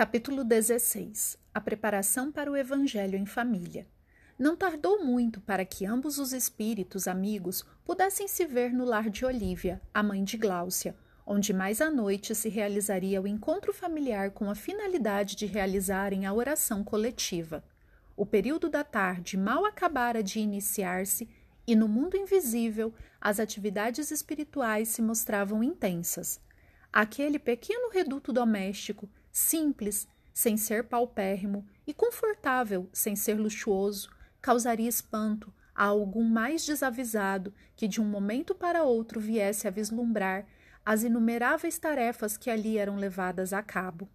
Capítulo 16 A preparação para o Evangelho em família. Não tardou muito para que ambos os espíritos amigos pudessem se ver no lar de Olívia, a mãe de Gláucia, onde mais à noite se realizaria o encontro familiar com a finalidade de realizarem a oração coletiva. O período da tarde mal acabara de iniciar-se e no mundo invisível as atividades espirituais se mostravam intensas. Aquele pequeno reduto doméstico simples, sem ser paupérrimo, e confortável, sem ser luxuoso, causaria espanto a algum mais desavisado que de um momento para outro viesse a vislumbrar as inumeráveis tarefas que ali eram levadas a cabo.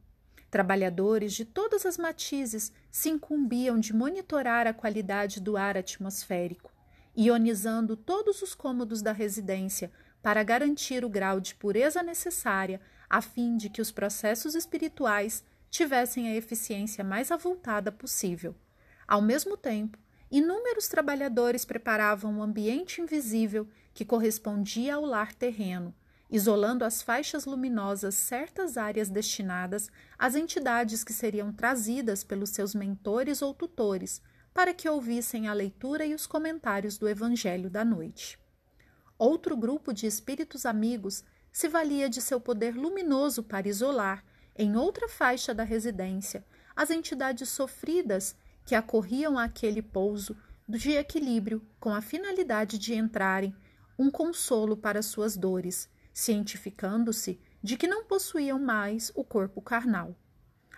Trabalhadores de todas as matizes se incumbiam de monitorar a qualidade do ar atmosférico, ionizando todos os cômodos da residência para garantir o grau de pureza necessária a fim de que os processos espirituais tivessem a eficiência mais avultada possível. Ao mesmo tempo, inúmeros trabalhadores preparavam o um ambiente invisível que correspondia ao lar terreno, isolando as faixas luminosas certas áreas destinadas às entidades que seriam trazidas pelos seus mentores ou tutores para que ouvissem a leitura e os comentários do Evangelho da noite. Outro grupo de espíritos amigos se valia de seu poder luminoso para isolar, em outra faixa da residência, as entidades sofridas que acorriam àquele pouso de equilíbrio com a finalidade de entrarem um consolo para suas dores, cientificando-se de que não possuíam mais o corpo carnal.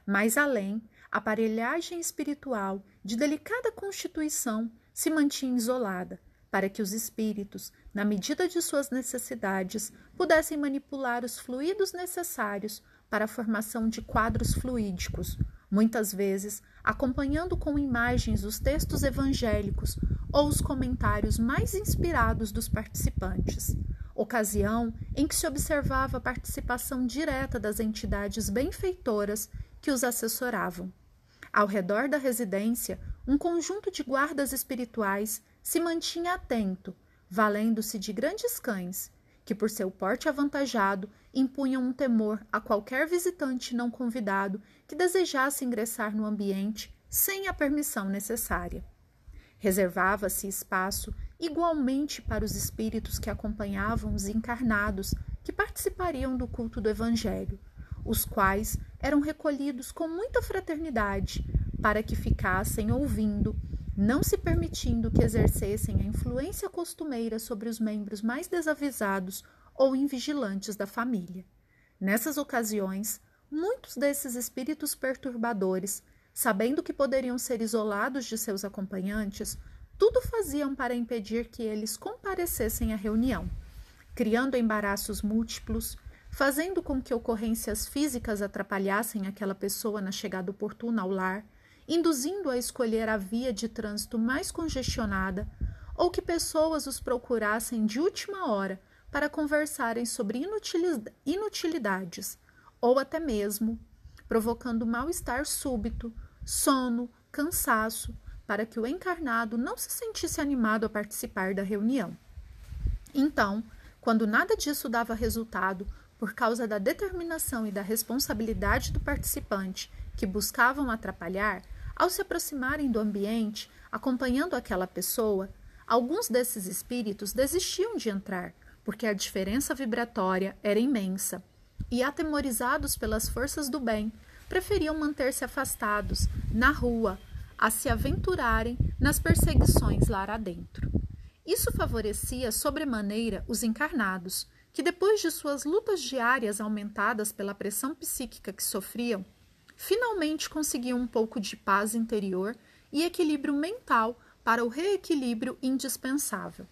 Mais além, a aparelhagem espiritual de delicada constituição se mantinha isolada, para que os espíritos, na medida de suas necessidades, pudessem manipular os fluidos necessários para a formação de quadros fluídicos, muitas vezes acompanhando com imagens os textos evangélicos ou os comentários mais inspirados dos participantes, ocasião em que se observava a participação direta das entidades benfeitoras que os assessoravam. Ao redor da residência, um conjunto de guardas espirituais se mantinha atento, valendo-se de grandes cães, que por seu porte avantajado impunham um temor a qualquer visitante não convidado que desejasse ingressar no ambiente sem a permissão necessária. Reservava-se espaço igualmente para os espíritos que acompanhavam os encarnados que participariam do culto do Evangelho, os quais eram recolhidos com muita fraternidade para que ficassem ouvindo não se permitindo que exercessem a influência costumeira sobre os membros mais desavisados ou invigilantes da família. Nessas ocasiões, muitos desses espíritos perturbadores, sabendo que poderiam ser isolados de seus acompanhantes, tudo faziam para impedir que eles comparecessem à reunião, criando embaraços múltiplos, fazendo com que ocorrências físicas atrapalhassem aquela pessoa na chegada oportuna ao lar induzindo a escolher a via de trânsito mais congestionada, ou que pessoas os procurassem de última hora para conversarem sobre inutilidades, ou até mesmo provocando mal-estar súbito, sono, cansaço, para que o encarnado não se sentisse animado a participar da reunião. Então, quando nada disso dava resultado, por causa da determinação e da responsabilidade do participante que buscavam atrapalhar, ao se aproximarem do ambiente, acompanhando aquela pessoa, alguns desses espíritos desistiam de entrar, porque a diferença vibratória era imensa, e, atemorizados pelas forças do bem, preferiam manter-se afastados, na rua, a se aventurarem nas perseguições lá adentro. Isso favorecia sobremaneira os encarnados, que depois de suas lutas diárias aumentadas pela pressão psíquica que sofriam, finalmente conseguiam um pouco de paz interior e equilíbrio mental para o reequilíbrio indispensável.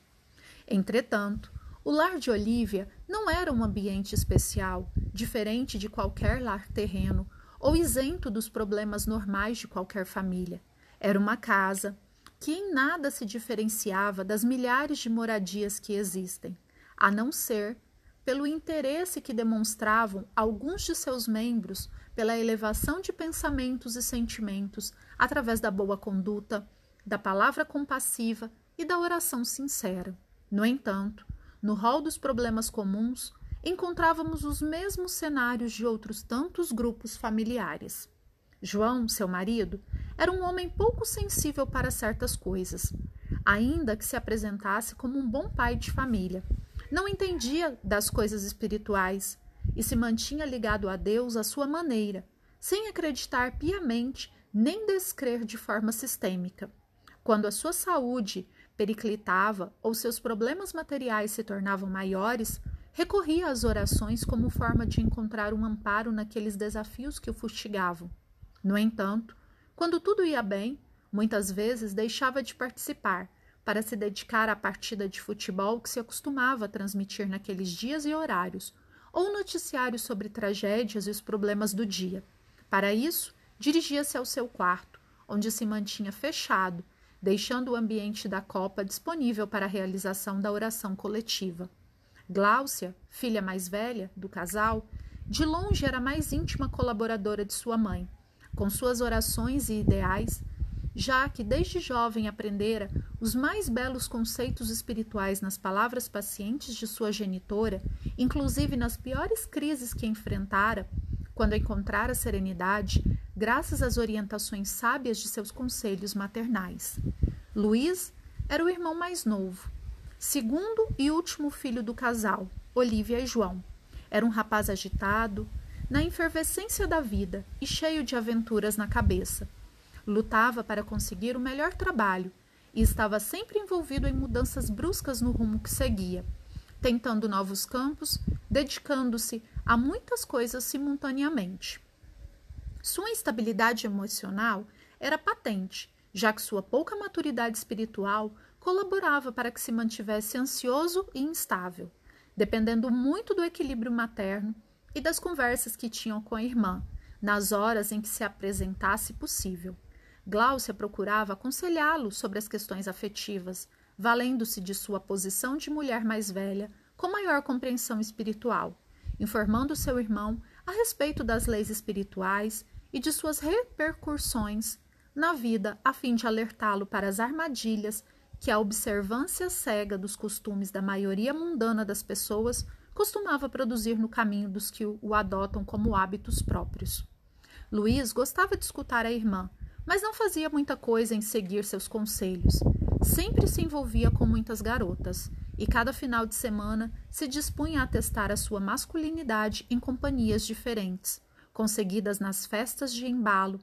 Entretanto, o lar de Olivia não era um ambiente especial, diferente de qualquer lar terreno ou isento dos problemas normais de qualquer família. Era uma casa que em nada se diferenciava das milhares de moradias que existem, a não ser pelo interesse que demonstravam alguns de seus membros pela elevação de pensamentos e sentimentos através da boa conduta, da palavra compassiva e da oração sincera. No entanto, no rol dos problemas comuns, encontrávamos os mesmos cenários de outros tantos grupos familiares. João, seu marido, era um homem pouco sensível para certas coisas, ainda que se apresentasse como um bom pai de família. Não entendia das coisas espirituais e se mantinha ligado a Deus à sua maneira, sem acreditar piamente nem descrer de forma sistêmica. Quando a sua saúde periclitava ou seus problemas materiais se tornavam maiores, recorria às orações como forma de encontrar um amparo naqueles desafios que o fustigavam. No entanto, quando tudo ia bem, muitas vezes deixava de participar para se dedicar à partida de futebol que se acostumava a transmitir naqueles dias e horários, ou noticiários sobre tragédias e os problemas do dia. Para isso, dirigia-se ao seu quarto, onde se mantinha fechado, deixando o ambiente da copa disponível para a realização da oração coletiva. Gláucia, filha mais velha do casal, de longe era a mais íntima colaboradora de sua mãe. Com suas orações e ideais, já que desde jovem aprendera os mais belos conceitos espirituais nas palavras pacientes de sua genitora, inclusive nas piores crises que enfrentara, quando encontrara serenidade, graças às orientações sábias de seus conselhos maternais. Luiz era o irmão mais novo, segundo e último filho do casal, Olivia e João. Era um rapaz agitado, na efervescência da vida e cheio de aventuras na cabeça. Lutava para conseguir o melhor trabalho e estava sempre envolvido em mudanças bruscas no rumo que seguia, tentando novos campos, dedicando-se a muitas coisas simultaneamente. Sua instabilidade emocional era patente, já que sua pouca maturidade espiritual colaborava para que se mantivesse ansioso e instável, dependendo muito do equilíbrio materno e das conversas que tinham com a irmã, nas horas em que se apresentasse possível. Gláucia procurava aconselhá-lo sobre as questões afetivas, valendo-se de sua posição de mulher mais velha, com maior compreensão espiritual, informando seu irmão a respeito das leis espirituais e de suas repercussões na vida, a fim de alertá-lo para as armadilhas que a observância cega dos costumes da maioria mundana das pessoas costumava produzir no caminho dos que o adotam como hábitos próprios. Luiz gostava de escutar a irmã, mas não fazia muita coisa em seguir seus conselhos. Sempre se envolvia com muitas garotas e cada final de semana se dispunha a testar a sua masculinidade em companhias diferentes, conseguidas nas festas de embalo,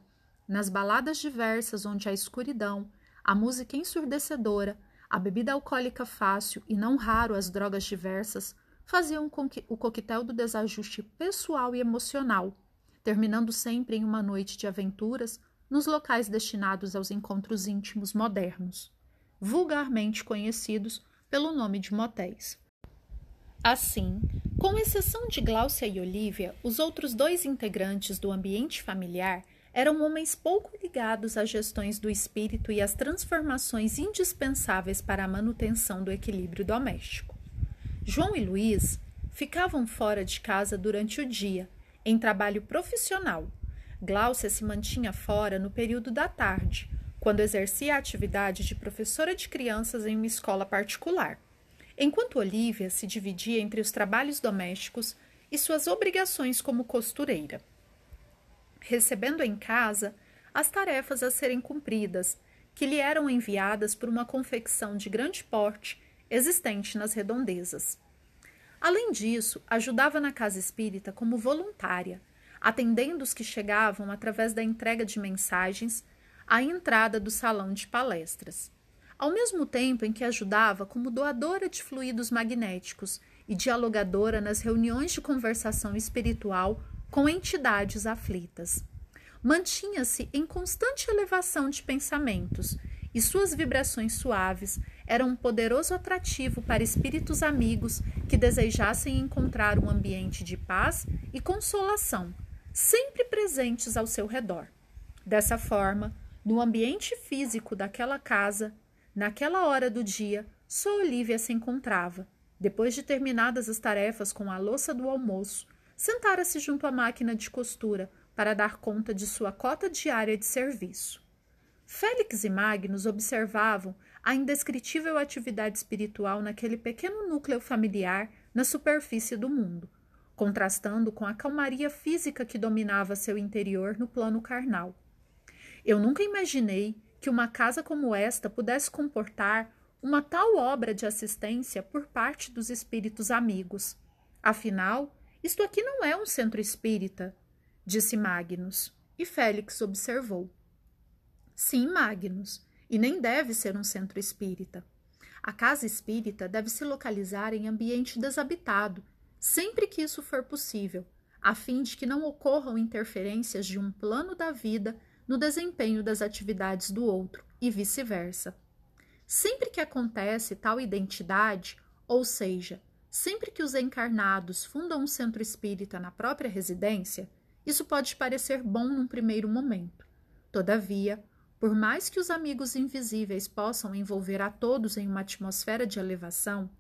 nas baladas diversas onde a escuridão, a música ensurdecedora, a bebida alcoólica fácil e não raro as drogas diversas faziam com que o coquetel do desajuste pessoal e emocional, terminando sempre em uma noite de aventuras nos locais destinados aos encontros íntimos modernos, vulgarmente conhecidos pelo nome de motéis. Assim, com exceção de Gláucia e Olivia, os outros dois integrantes do ambiente familiar eram homens pouco ligados às gestões do espírito e às transformações indispensáveis para a manutenção do equilíbrio doméstico. João e Luiz ficavam fora de casa durante o dia, em trabalho profissional, Gláucia se mantinha fora no período da tarde, quando exercia a atividade de professora de crianças em uma escola particular, enquanto Olivia se dividia entre os trabalhos domésticos e suas obrigações como costureira. Recebendo em casa as tarefas a serem cumpridas, que lhe eram enviadas por uma confecção de grande porte existente nas redondezas. Além disso, ajudava na casa espírita como voluntária atendendo os que chegavam através da entrega de mensagens à entrada do salão de palestras. Ao mesmo tempo em que ajudava como doadora de fluidos magnéticos e dialogadora nas reuniões de conversação espiritual com entidades aflitas. Mantinha-se em constante elevação de pensamentos e suas vibrações suaves eram um poderoso atrativo para espíritos amigos que desejassem encontrar um ambiente de paz e consolação sempre presentes ao seu redor. Dessa forma, no ambiente físico daquela casa, naquela hora do dia, só Olivia se encontrava. Depois de terminadas as tarefas com a louça do almoço, sentara-se junto à máquina de costura para dar conta de sua cota diária de serviço. Félix e Magnus observavam a indescritível atividade espiritual naquele pequeno núcleo familiar na superfície do mundo, contrastando com a calmaria física que dominava seu interior no plano carnal. Eu nunca imaginei que uma casa como esta pudesse comportar uma tal obra de assistência por parte dos espíritos amigos. Afinal, isto aqui não é um centro espírita, disse Magnus, e Félix observou. Sim, Magnus, e nem deve ser um centro espírita. A casa espírita deve se localizar em ambiente desabitado, sempre que isso for possível, a fim de que não ocorram interferências de um plano da vida no desempenho das atividades do outro e vice-versa. Sempre que acontece tal identidade, ou seja, sempre que os encarnados fundam um centro espírita na própria residência, isso pode parecer bom num primeiro momento. Todavia, por mais que os amigos invisíveis possam envolver a todos em uma atmosfera de elevação,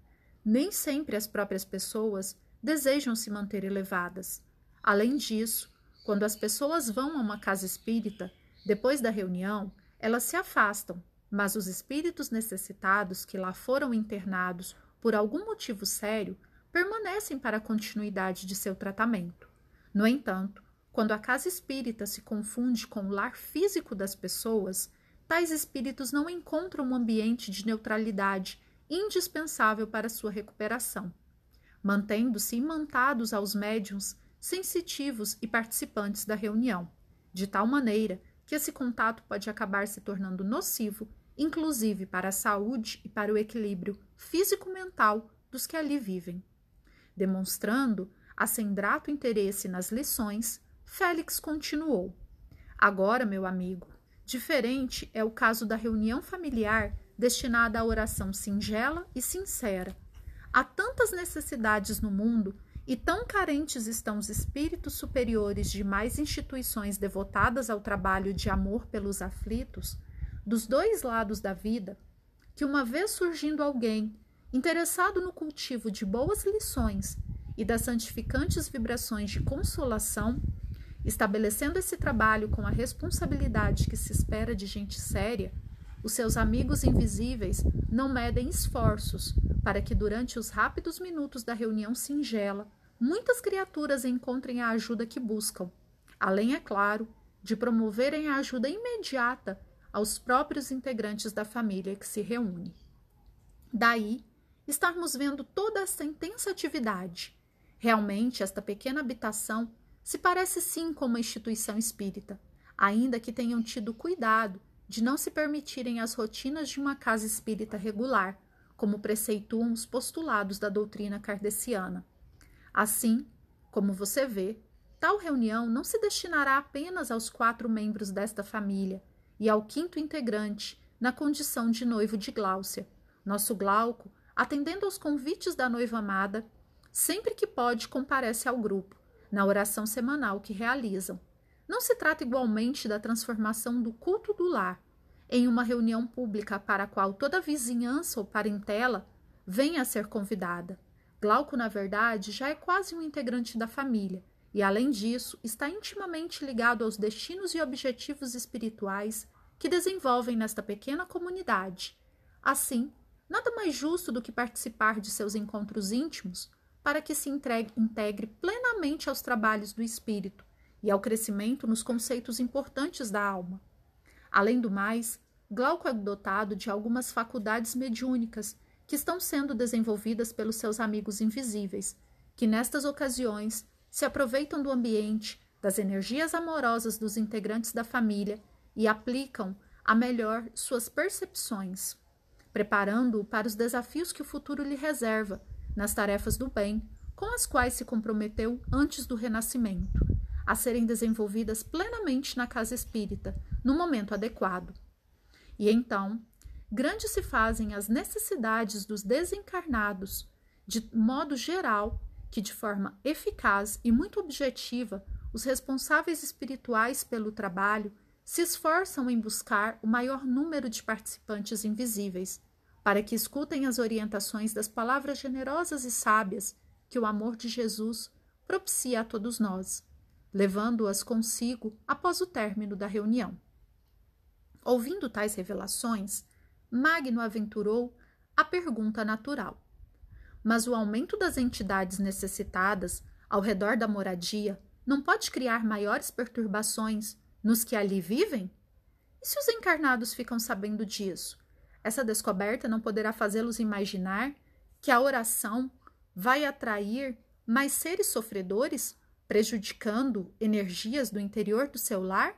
nem sempre as próprias pessoas desejam se manter elevadas. Além disso, quando as pessoas vão a uma casa espírita, depois da reunião, elas se afastam, mas os espíritos necessitados que lá foram internados por algum motivo sério permanecem para a continuidade de seu tratamento. No entanto, quando a casa espírita se confunde com o lar físico das pessoas, tais espíritos não encontram um ambiente de neutralidade indispensável para sua recuperação, mantendo-se imantados aos médiums sensitivos e participantes da reunião, de tal maneira que esse contato pode acabar se tornando nocivo, inclusive para a saúde e para o equilíbrio físico-mental dos que ali vivem. Demonstrando acendrato interesse nas lições, Félix continuou. Agora, meu amigo, diferente é o caso da reunião familiar destinada à oração singela e sincera. Há tantas necessidades no mundo e tão carentes estão os espíritos superiores de mais instituições devotadas ao trabalho de amor pelos aflitos, dos dois lados da vida, que uma vez surgindo alguém interessado no cultivo de boas lições e das santificantes vibrações de consolação, Estabelecendo esse trabalho com a responsabilidade que se espera de gente séria, os seus amigos invisíveis não medem esforços para que, durante os rápidos minutos da reunião singela, muitas criaturas encontrem a ajuda que buscam, além, é claro, de promoverem a ajuda imediata aos próprios integrantes da família que se reúne. Daí, estarmos vendo toda essa intensa atividade. Realmente, esta pequena habitação se parece sim com uma instituição espírita, ainda que tenham tido cuidado de não se permitirem as rotinas de uma casa espírita regular, como preceituam os postulados da doutrina kardeciana. Assim, como você vê, tal reunião não se destinará apenas aos quatro membros desta família e ao quinto integrante, na condição de noivo de Gláucia. Nosso Glauco, atendendo aos convites da noiva amada, sempre que pode comparece ao grupo na oração semanal que realizam. Não se trata igualmente da transformação do culto do lar em uma reunião pública para a qual toda a vizinhança ou parentela venha a ser convidada. Glauco, na verdade, já é quase um integrante da família e, além disso, está intimamente ligado aos destinos e objetivos espirituais que desenvolvem nesta pequena comunidade. Assim, nada mais justo do que participar de seus encontros íntimos para que se entregue, integre plenamente aos trabalhos do espírito e ao crescimento nos conceitos importantes da alma. Além do mais, Glauco é dotado de algumas faculdades mediúnicas que estão sendo desenvolvidas pelos seus amigos invisíveis, que nestas ocasiões se aproveitam do ambiente, das energias amorosas dos integrantes da família e aplicam a melhor suas percepções, preparando-o para os desafios que o futuro lhe reserva nas tarefas do bem, com as quais se comprometeu antes do renascimento, a serem desenvolvidas plenamente na casa espírita, no momento adequado. E então, grandes se fazem as necessidades dos desencarnados, de modo geral, que de forma eficaz e muito objetiva, os responsáveis espirituais pelo trabalho se esforçam em buscar o maior número de participantes invisíveis para que escutem as orientações das palavras generosas e sábias que o amor de Jesus propicia a todos nós, levando-as consigo após o término da reunião. Ouvindo tais revelações, Magno aventurou a pergunta natural. Mas o aumento das entidades necessitadas ao redor da moradia não pode criar maiores perturbações nos que ali vivem? E se os encarnados ficam sabendo disso? Essa descoberta não poderá fazê-los imaginar que a oração vai atrair mais seres sofredores, prejudicando energias do interior do seu lar,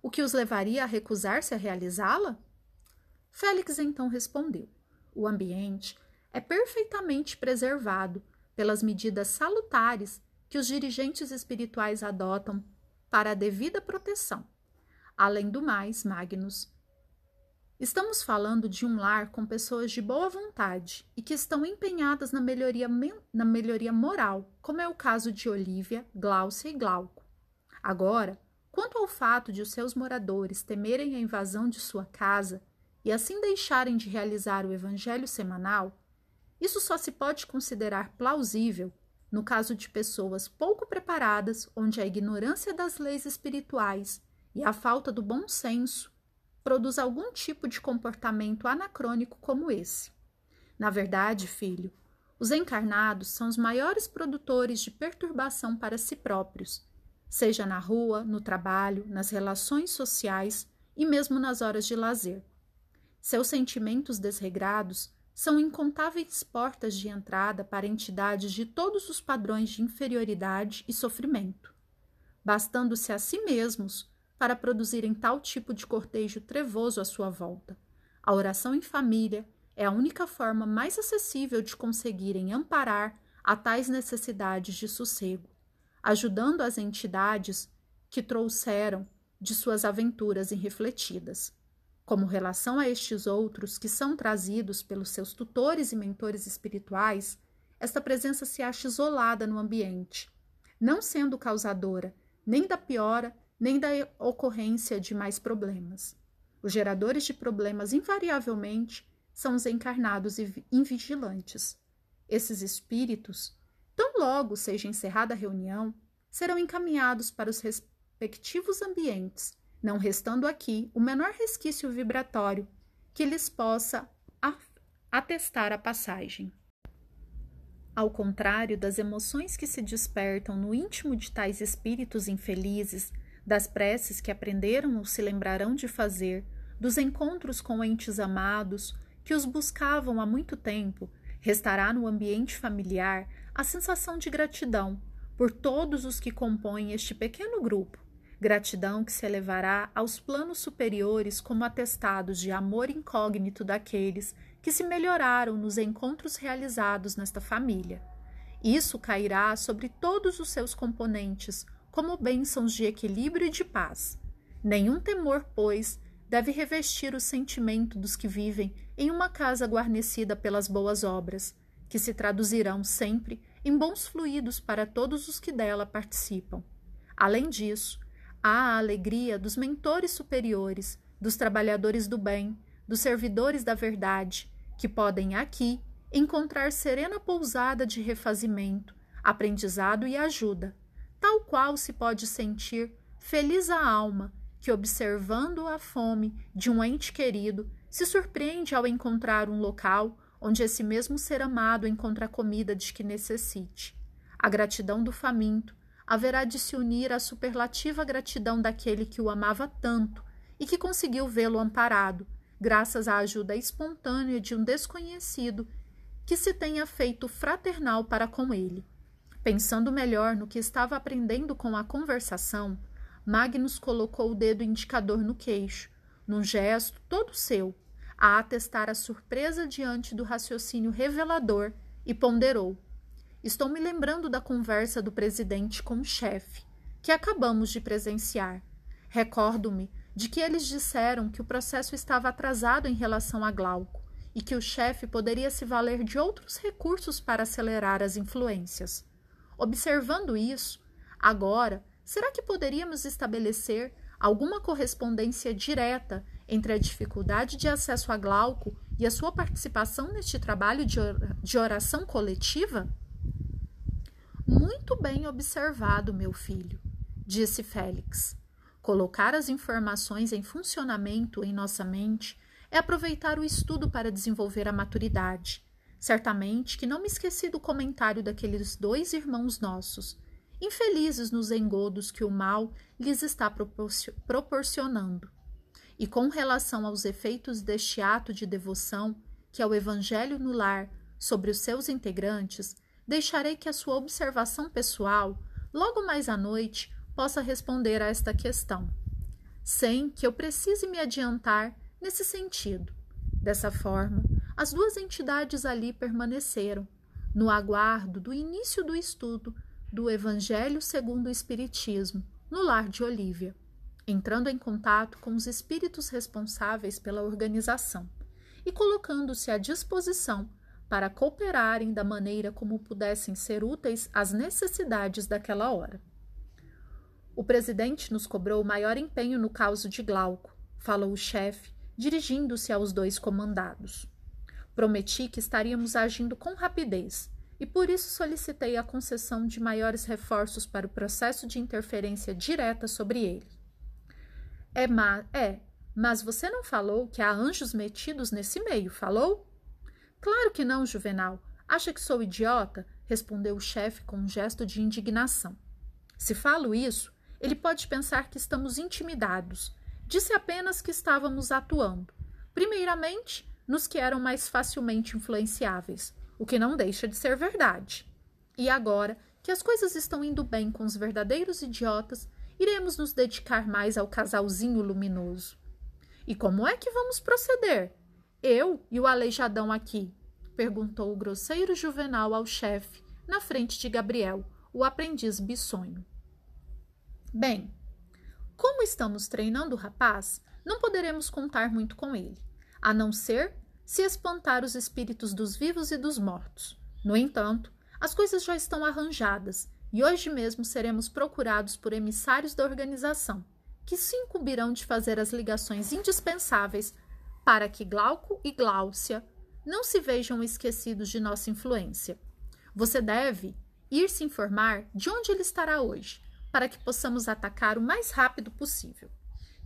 o que os levaria a recusar-se a realizá-la? Félix então respondeu: O ambiente é perfeitamente preservado pelas medidas salutares que os dirigentes espirituais adotam para a devida proteção. Além do mais, Magnus, estamos falando de um lar com pessoas de boa vontade e que estão empenhadas na melhoria, na melhoria moral, como é o caso de Olivia, Glaucia e Glauco. Agora, quanto ao fato de os seus moradores temerem a invasão de sua casa e assim deixarem de realizar o evangelho semanal, isso só se pode considerar plausível no caso de pessoas pouco preparadas, onde a ignorância das leis espirituais e a falta do bom senso produz algum tipo de comportamento anacrônico como esse. Na verdade, filho, os encarnados são os maiores produtores de perturbação para si próprios, seja na rua, no trabalho, nas relações sociais e mesmo nas horas de lazer. Seus sentimentos desregrados são incontáveis portas de entrada para entidades de todos os padrões de inferioridade e sofrimento, bastando-se a si mesmos para produzirem tal tipo de cortejo trevoso à sua volta. A oração em família é a única forma mais acessível de conseguirem amparar a tais necessidades de sossego, ajudando as entidades que trouxeram de suas aventuras irrefletidas. Como relação a estes outros que são trazidos pelos seus tutores e mentores espirituais, esta presença se acha isolada no ambiente, não sendo causadora nem da piora nem da ocorrência de mais problemas. Os geradores de problemas, invariavelmente, são os encarnados e invigilantes. Esses espíritos, logo seja encerrada a reunião, serão encaminhados para os respectivos ambientes não restando aqui o menor resquício vibratório que lhes possa atestar a passagem. Ao contrário das emoções que se despertam no íntimo de tais espíritos infelizes, das preces que aprenderam ou se lembrarão de fazer, dos encontros com entes amados que os buscavam há muito tempo, restará no ambiente familiar a sensação de gratidão por todos os que compõem este pequeno grupo, gratidão que se elevará aos planos superiores como atestados de amor incógnito daqueles que se melhoraram nos encontros realizados nesta família. Isso cairá sobre todos os seus componentes como bênçãos de equilíbrio e de paz. Nenhum temor, pois, deve revestir o sentimento dos que vivem em uma casa guarnecida pelas boas obras, que se traduzirão sempre em bons fluidos para todos os que dela participam. Além disso, Há a alegria dos mentores superiores, dos trabalhadores do bem, dos servidores da verdade, que podem aqui encontrar serena pousada de refazimento, aprendizado e ajuda, tal qual se pode sentir feliz a alma que, observando a fome de um ente querido, se surpreende ao encontrar um local onde esse mesmo ser amado encontra a comida de que necessite. A gratidão do faminto, haverá de se unir à superlativa gratidão daquele que o amava tanto e que conseguiu vê-lo amparado, graças à ajuda espontânea de um desconhecido que se tenha feito fraternal para com ele. Pensando melhor no que estava aprendendo com a conversação, Magnus colocou o dedo indicador no queixo, num gesto todo seu, a atestar a surpresa diante do raciocínio revelador, e ponderou: Estou me lembrando da conversa do presidente com o chefe, que acabamos de presenciar. Recordo-me de que eles disseram que o processo estava atrasado em relação a Glauco e que o chefe poderia se valer de outros recursos para acelerar as influências. Observando isso, agora, será que poderíamos estabelecer alguma correspondência direta entre a dificuldade de acesso a Glauco e a sua participação neste trabalho de oração coletiva? Muito bem observado, meu filho, disse Félix. Colocar as informações em funcionamento em nossa mente é aproveitar o estudo para desenvolver a maturidade. Certamente que não me esqueci do comentário daqueles dois irmãos nossos, infelizes nos engodos que o mal lhes está proporcionando. E com relação aos efeitos deste ato de devoção, que é o Evangelho no lar, sobre os seus integrantes, deixarei que a sua observação pessoal, logo mais à noite, possa responder a esta questão, sem que eu precise me adiantar nesse sentido. Dessa forma, as duas entidades ali permaneceram, no aguardo do início do estudo do Evangelho segundo o Espiritismo, no lar de Olívia, entrando em contato com os espíritos responsáveis pela organização e colocando-se à disposição para cooperarem da maneira como pudessem ser úteis às necessidades daquela hora. O presidente nos cobrou maior empenho no caso de Glauco, falou o chefe, dirigindo-se aos dois comandados. Prometi que estaríamos agindo com rapidez e por isso solicitei a concessão de maiores reforços para o processo de interferência direta sobre ele. É, ma é, mas você não falou que há anjos metidos nesse meio, falou? Claro que não, Juvenal. Acha que sou idiota? respondeu o chefe com um gesto de indignação. Se falo isso, ele pode pensar que estamos intimidados. Disse apenas que estávamos atuando. Primeiramente, nos que eram mais facilmente influenciáveis, o que não deixa de ser verdade. E agora que as coisas estão indo bem com os verdadeiros idiotas, iremos nos dedicar mais ao casalzinho luminoso. E como é que vamos proceder? Eu e o aleijadão aqui? perguntou o grosseiro juvenal ao chefe, na frente de Gabriel, o aprendiz bissonho. Bem, como estamos treinando o rapaz, não poderemos contar muito com ele, a não ser se espantar os espíritos dos vivos e dos mortos. No entanto, as coisas já estão arranjadas e hoje mesmo seremos procurados por emissários da organização, que se incumbirão de fazer as ligações indispensáveis para que Glauco e Gláucia não se vejam esquecidos de nossa influência. Você deve ir se informar de onde ele estará hoje, para que possamos atacar o mais rápido possível.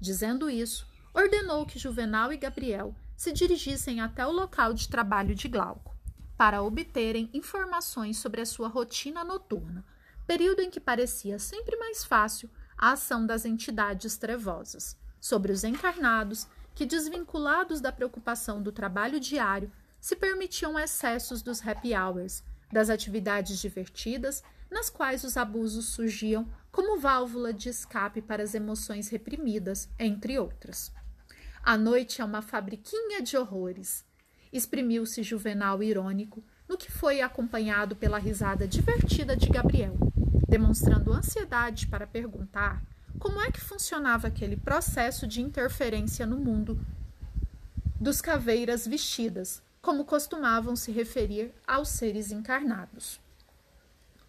Dizendo isso, ordenou que Juvenal e Gabriel se dirigissem até o local de trabalho de Glauco, para obterem informações sobre a sua rotina noturna, período em que parecia sempre mais fácil a ação das entidades trevosas, sobre os encarnados que, desvinculados da preocupação do trabalho diário, se permitiam excessos dos happy hours, das atividades divertidas, nas quais os abusos surgiam como válvula de escape para as emoções reprimidas, entre outras. A noite é uma fabriquinha de horrores. Exprimiu-se Juvenal irônico, no que foi acompanhado pela risada divertida de Gabriel, demonstrando ansiedade para perguntar como é que funcionava aquele processo de interferência no mundo dos caveiras vestidas, como costumavam se referir aos seres encarnados.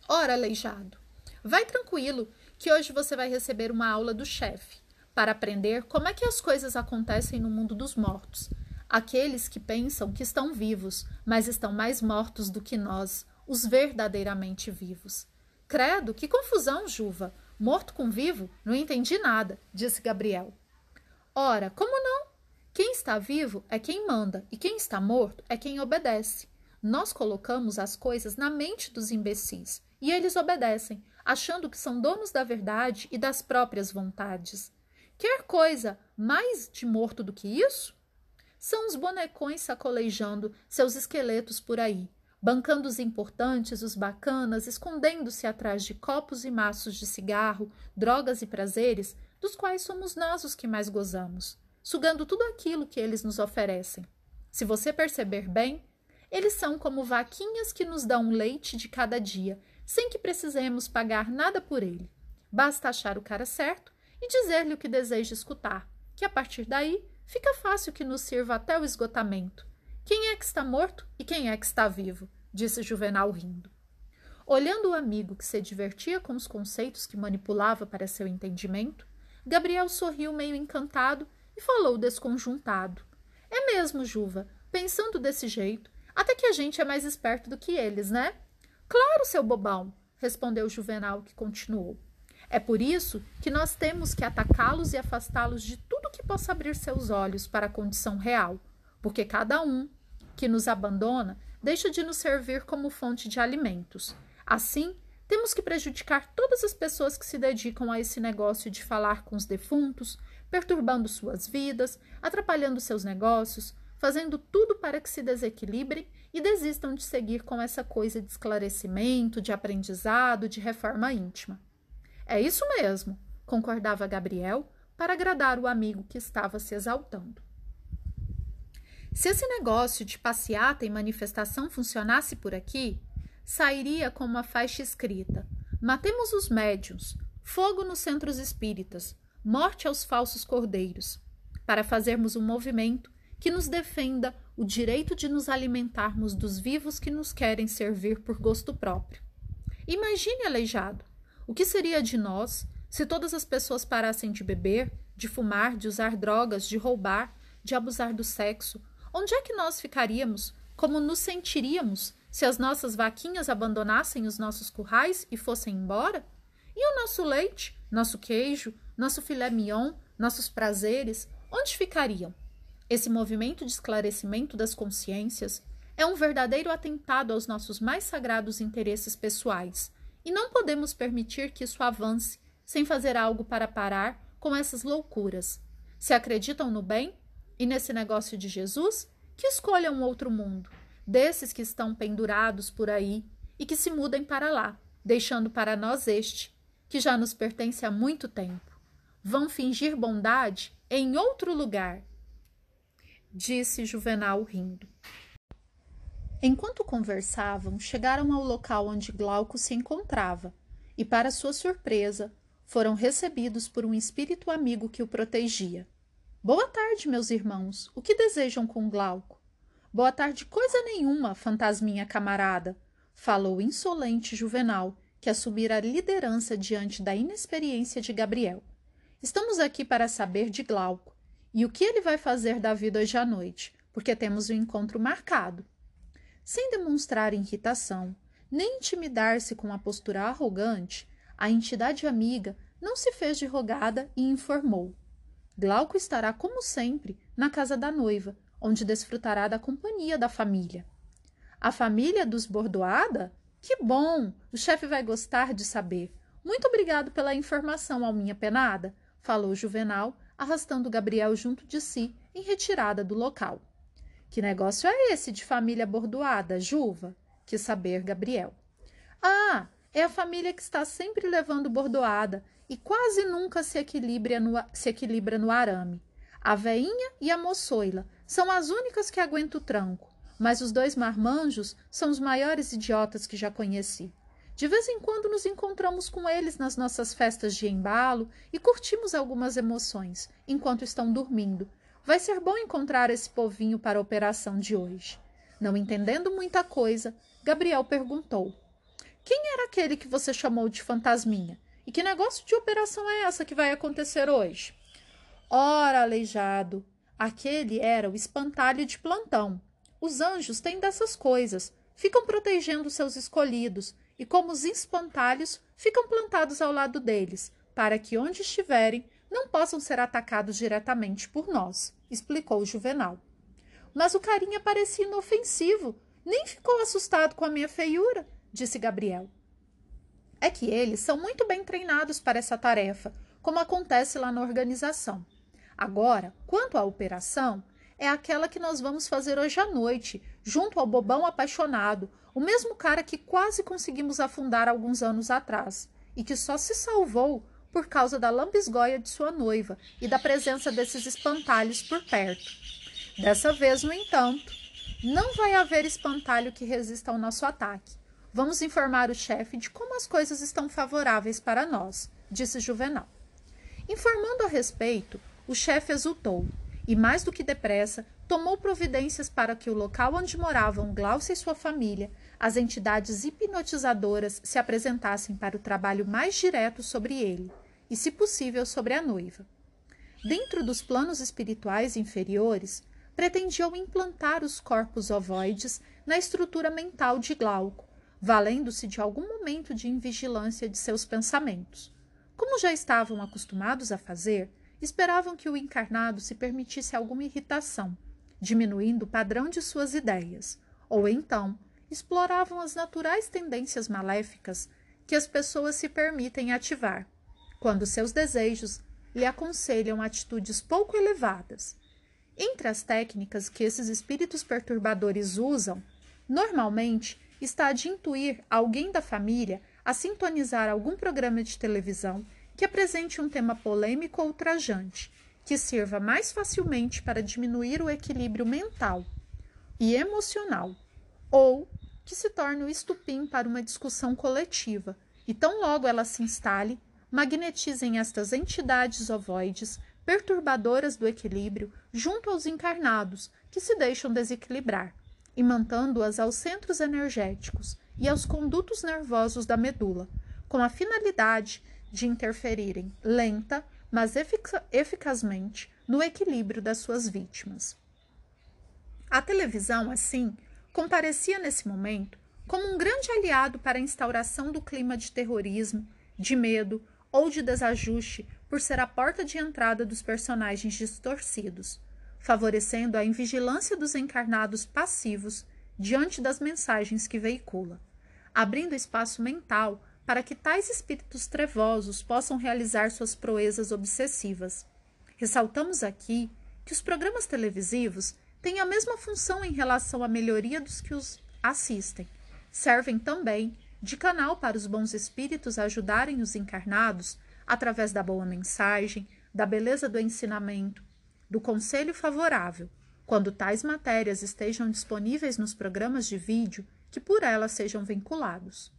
Ora, aleijado, vai tranquilo, que hoje você vai receber uma aula do chefe para aprender como é que as coisas acontecem no mundo dos mortos. Aqueles que pensam que estão vivos, mas estão mais mortos do que nós, os verdadeiramente vivos. Credo, que confusão, Juva! Morto com vivo? Não entendi nada, disse Gabriel. Ora, como não? Quem está vivo é quem manda, e quem está morto é quem obedece. Nós colocamos as coisas na mente dos imbecis, e eles obedecem, achando que são donos da verdade e das próprias vontades. Quer coisa mais de morto do que isso? São os bonecões sacolejando seus esqueletos por aí, bancando os importantes, os bacanas, escondendo-se atrás de copos e maços de cigarro, drogas e prazeres, dos quais somos nós os que mais gozamos, sugando tudo aquilo que eles nos oferecem. Se você perceber bem, eles são como vaquinhas que nos dão um leite de cada dia, sem que precisemos pagar nada por ele. Basta achar o cara certo e dizer-lhe o que deseja escutar, que a partir daí fica fácil que nos sirva até o esgotamento. Quem é que está morto e quem é que está vivo? disse Juvenal rindo. Olhando o amigo que se divertia com os conceitos que manipulava para seu entendimento, Gabriel sorriu meio encantado e falou desconjuntado. É mesmo, Juva, pensando desse jeito, até que a gente é mais esperto do que eles, né? Claro, seu bobão, respondeu Juvenal, que continuou. É por isso que nós temos que atacá-los e afastá-los de tudo que possa abrir seus olhos para a condição real, porque cada um que nos abandona deixa de nos servir como fonte de alimentos. Assim, Temos que prejudicar todas as pessoas que se dedicam a esse negócio de falar com os defuntos, perturbando suas vidas, atrapalhando seus negócios, fazendo tudo para que se desequilibrem e desistam de seguir com essa coisa de esclarecimento, de aprendizado, de reforma íntima. É isso mesmo, concordava Gabriel, para agradar o amigo que estava se exaltando. Se esse negócio de passeata e manifestação funcionasse por aqui, sairia com uma faixa escrita: Matemos os médiuns, fogo nos centros espíritas, morte aos falsos cordeiros, para fazermos um movimento que nos defenda o direito de nos alimentarmos dos vivos que nos querem servir por gosto próprio. Imagine, aleijado, o que seria de nós se todas as pessoas parassem de beber, de fumar, de usar drogas, de roubar, de abusar do sexo? Onde é que nós ficaríamos? Como nos sentiríamos se as nossas vaquinhas abandonassem os nossos currais e fossem embora? E o nosso leite, nosso queijo, nosso filé mignon, nossos prazeres, onde ficariam? Esse movimento de esclarecimento das consciências é um verdadeiro atentado aos nossos mais sagrados interesses pessoais, e não podemos permitir que isso avance sem fazer algo para parar com essas loucuras. Se acreditam no bem e nesse negócio de Jesus, que escolham outro mundo, desses que estão pendurados por aí e que se mudem para lá, deixando para nós este, que já nos pertence há muito tempo vão fingir bondade em outro lugar, disse Juvenal rindo. Enquanto conversavam, chegaram ao local onde Glauco se encontrava e, para sua surpresa, foram recebidos por um espírito amigo que o protegia. Boa tarde, meus irmãos. O que desejam com Glauco? Boa tarde, coisa nenhuma, fantasminha camarada, falou insolente Juvenal, que assumira a liderança diante da inexperiência de Gabriel. Estamos aqui para saber de Glauco e o que ele vai fazer da vida hoje à noite, porque temos um encontro marcado. Sem demonstrar irritação, nem intimidar-se com a postura arrogante, a entidade amiga não se fez de rogada e informou. Glauco estará, como sempre, na casa da noiva, onde desfrutará da companhia da família. A família dos Bordoada? Que bom! O chefe vai gostar de saber. Muito obrigado pela informação, Alminha Penada falou Juvenal, arrastando Gabriel junto de si, em retirada do local. Que negócio é esse de família bordoada, Juva? quis saber Gabriel. Ah, é a família que está sempre levando bordoada e quase nunca se equilibra no, se equilibra no arame. A veinha e a moçoila são as únicas que aguentam o tranco, mas os dois marmanjos são os maiores idiotas que já conheci. De vez em quando nos encontramos com eles nas nossas festas de embalo e curtimos algumas emoções enquanto estão dormindo. Vai ser bom encontrar esse povinho para a operação de hoje. Não entendendo muita coisa, Gabriel perguntou: Quem era aquele que você chamou de fantasminha? E que negócio de operação é essa que vai acontecer hoje? Ora, aleijado, aquele era o espantalho de plantão. Os anjos têm dessas coisas, ficam protegendo seus escolhidos e como os espantalhos ficam plantados ao lado deles, para que onde estiverem não possam ser atacados diretamente por nós, explicou Juvenal. Mas o carinha parecia inofensivo, nem ficou assustado com a minha feiura, disse Gabriel. É que eles são muito bem treinados para essa tarefa, como acontece lá na organização. Agora, quanto à operação, é aquela que nós vamos fazer hoje à noite, junto ao bobão apaixonado, o mesmo cara que quase conseguimos afundar alguns anos atrás e que só se salvou por causa da lambisgoia de sua noiva e da presença desses espantalhos por perto. Dessa vez, no entanto, não vai haver espantalho que resista ao nosso ataque. Vamos informar o chefe de como as coisas estão favoráveis para nós, disse Juvenal. Informando a respeito, o chefe exultou e, mais do que depressa, tomou providências para que o local onde moravam Glaucia e sua família, as entidades hipnotizadoras, se apresentassem para o trabalho mais direto sobre ele e, se possível, sobre a noiva. Dentro dos planos espirituais inferiores, pretendiam implantar os corpos ovoides na estrutura mental de Glauco, valendo-se de algum momento de invigilância de seus pensamentos. Como já estavam acostumados a fazer, esperavam que o encarnado se permitisse alguma irritação, diminuindo o padrão de suas ideias, ou então exploravam as naturais tendências maléficas que as pessoas se permitem ativar, quando seus desejos lhe aconselham atitudes pouco elevadas. Entre as técnicas que esses espíritos perturbadores usam, normalmente está a de intuir alguém da família a sintonizar algum programa de televisão que apresente um tema polêmico ou ultrajante, que sirva mais facilmente para diminuir o equilíbrio mental e emocional, ou que se torne o estupim para uma discussão coletiva, e tão logo ela se instale, magnetizem estas entidades ovoides perturbadoras do equilíbrio junto aos encarnados que se deixam desequilibrar, e mantando-as aos centros energéticos e aos condutos nervosos da medula, com a finalidade de interferirem lenta, mas eficazmente no equilíbrio das suas vítimas. A televisão, assim, comparecia nesse momento como um grande aliado para a instauração do clima de terrorismo, de medo ou de desajuste por ser a porta de entrada dos personagens distorcidos, favorecendo a invigilância dos encarnados passivos diante das mensagens que veicula, abrindo espaço mental para que tais espíritos trevosos possam realizar suas proezas obsessivas. Ressaltamos aqui que os programas televisivos têm a mesma função em relação à melhoria dos que os assistem. Servem também de canal para os bons espíritos ajudarem os encarnados através da boa mensagem, da beleza do ensinamento, do conselho favorável, quando tais matérias estejam disponíveis nos programas de vídeo que por elas sejam vinculados.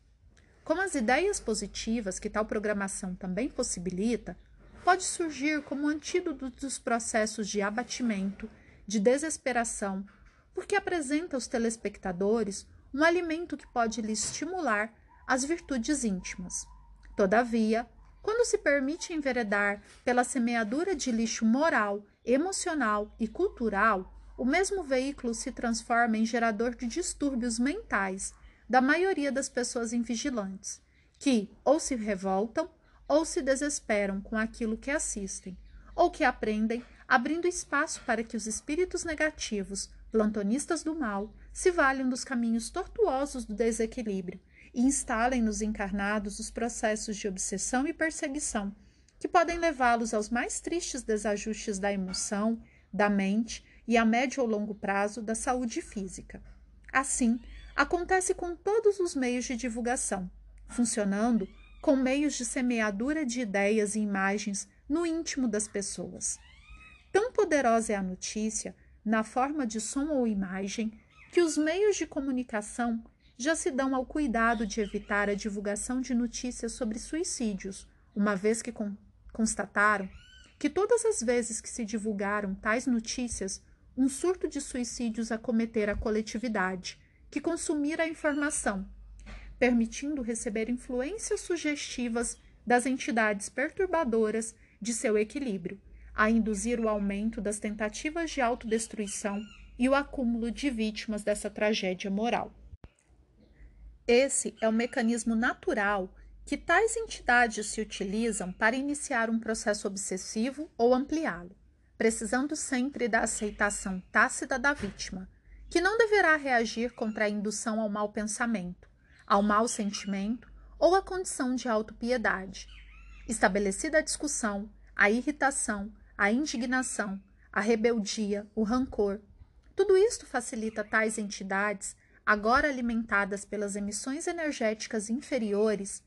Como as ideias positivas que tal programação também possibilita, pode surgir como antídoto dos processos de abatimento, de desesperação, porque apresenta aos telespectadores um alimento que pode lhes estimular as virtudes íntimas. Todavia, quando se permite enveredar pela semeadura de lixo moral, emocional e cultural, o mesmo veículo se transforma em gerador de distúrbios mentais da maioria das pessoas invigilantes, que ou se revoltam ou se desesperam com aquilo que assistem, ou que aprendem, abrindo espaço para que os espíritos negativos, plantonistas do mal, se valham dos caminhos tortuosos do desequilíbrio e instalem nos encarnados os processos de obsessão e perseguição, que podem levá-los aos mais tristes desajustes da emoção, da mente e a médio ou longo prazo da saúde física. Assim, acontece com todos os meios de divulgação, funcionando com meios de semeadura de ideias e imagens no íntimo das pessoas. Tão poderosa é a notícia, na forma de som ou imagem, que os meios de comunicação já se dão ao cuidado de evitar a divulgação de notícias sobre suicídios, uma vez que con constataram que todas as vezes que se divulgaram tais notícias, um surto de suicídios acometera a coletividade, que consumira a informação, permitindo receber influências sugestivas das entidades perturbadoras de seu equilíbrio, a induzir o aumento das tentativas de autodestruição e o acúmulo de vítimas dessa tragédia moral. Esse é o mecanismo natural que tais entidades se utilizam para iniciar um processo obsessivo ou ampliá-lo, precisando sempre da aceitação tácita da vítima, que não deverá reagir contra a indução ao mau pensamento, ao mau sentimento ou à condição de autopiedade. Estabelecida a discussão, a irritação, a indignação, a rebeldia, o rancor, tudo isto facilita tais entidades, agora alimentadas pelas emissões energéticas inferiores,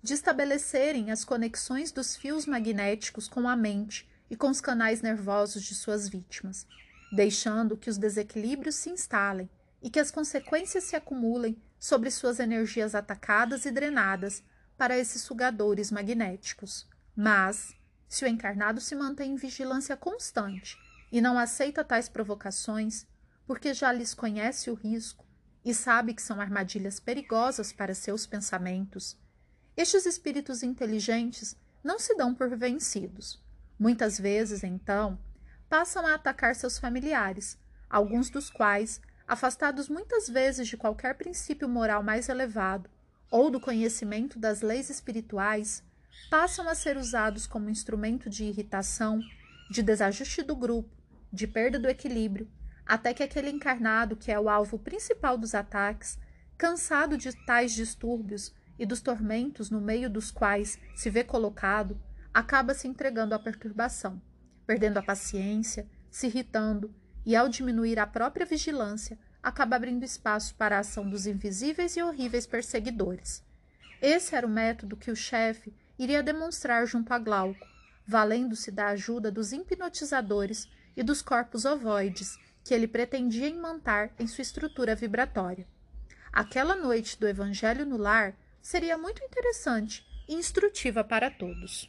de estabelecerem as conexões dos fios magnéticos com a mente e com os canais nervosos de suas vítimas, deixando que os desequilíbrios se instalem e que as consequências se acumulem sobre suas energias atacadas e drenadas para esses sugadores magnéticos. Mas, se o encarnado se mantém em vigilância constante e não aceita tais provocações, porque já lhes conhece o risco e sabe que são armadilhas perigosas para seus pensamentos, estes espíritos inteligentes não se dão por vencidos. Muitas vezes, então, passam a atacar seus familiares, alguns dos quais, afastados muitas vezes de qualquer princípio moral mais elevado ou do conhecimento das leis espirituais, passam a ser usados como instrumento de irritação, de desajuste do grupo, de perda do equilíbrio, até que aquele encarnado que é o alvo principal dos ataques, cansado de tais distúrbios e dos tormentos no meio dos quais se vê colocado, acaba se entregando à perturbação, perdendo a paciência, se irritando e, ao diminuir a própria vigilância, acaba abrindo espaço para a ação dos invisíveis e horríveis perseguidores. Esse era o método que o chefe iria demonstrar junto a Glauco, valendo-se da ajuda dos hipnotizadores e dos corpos ovoides que ele pretendia imantar em sua estrutura vibratória. Aquela noite do Evangelho no lar seria muito interessante e instrutiva para todos.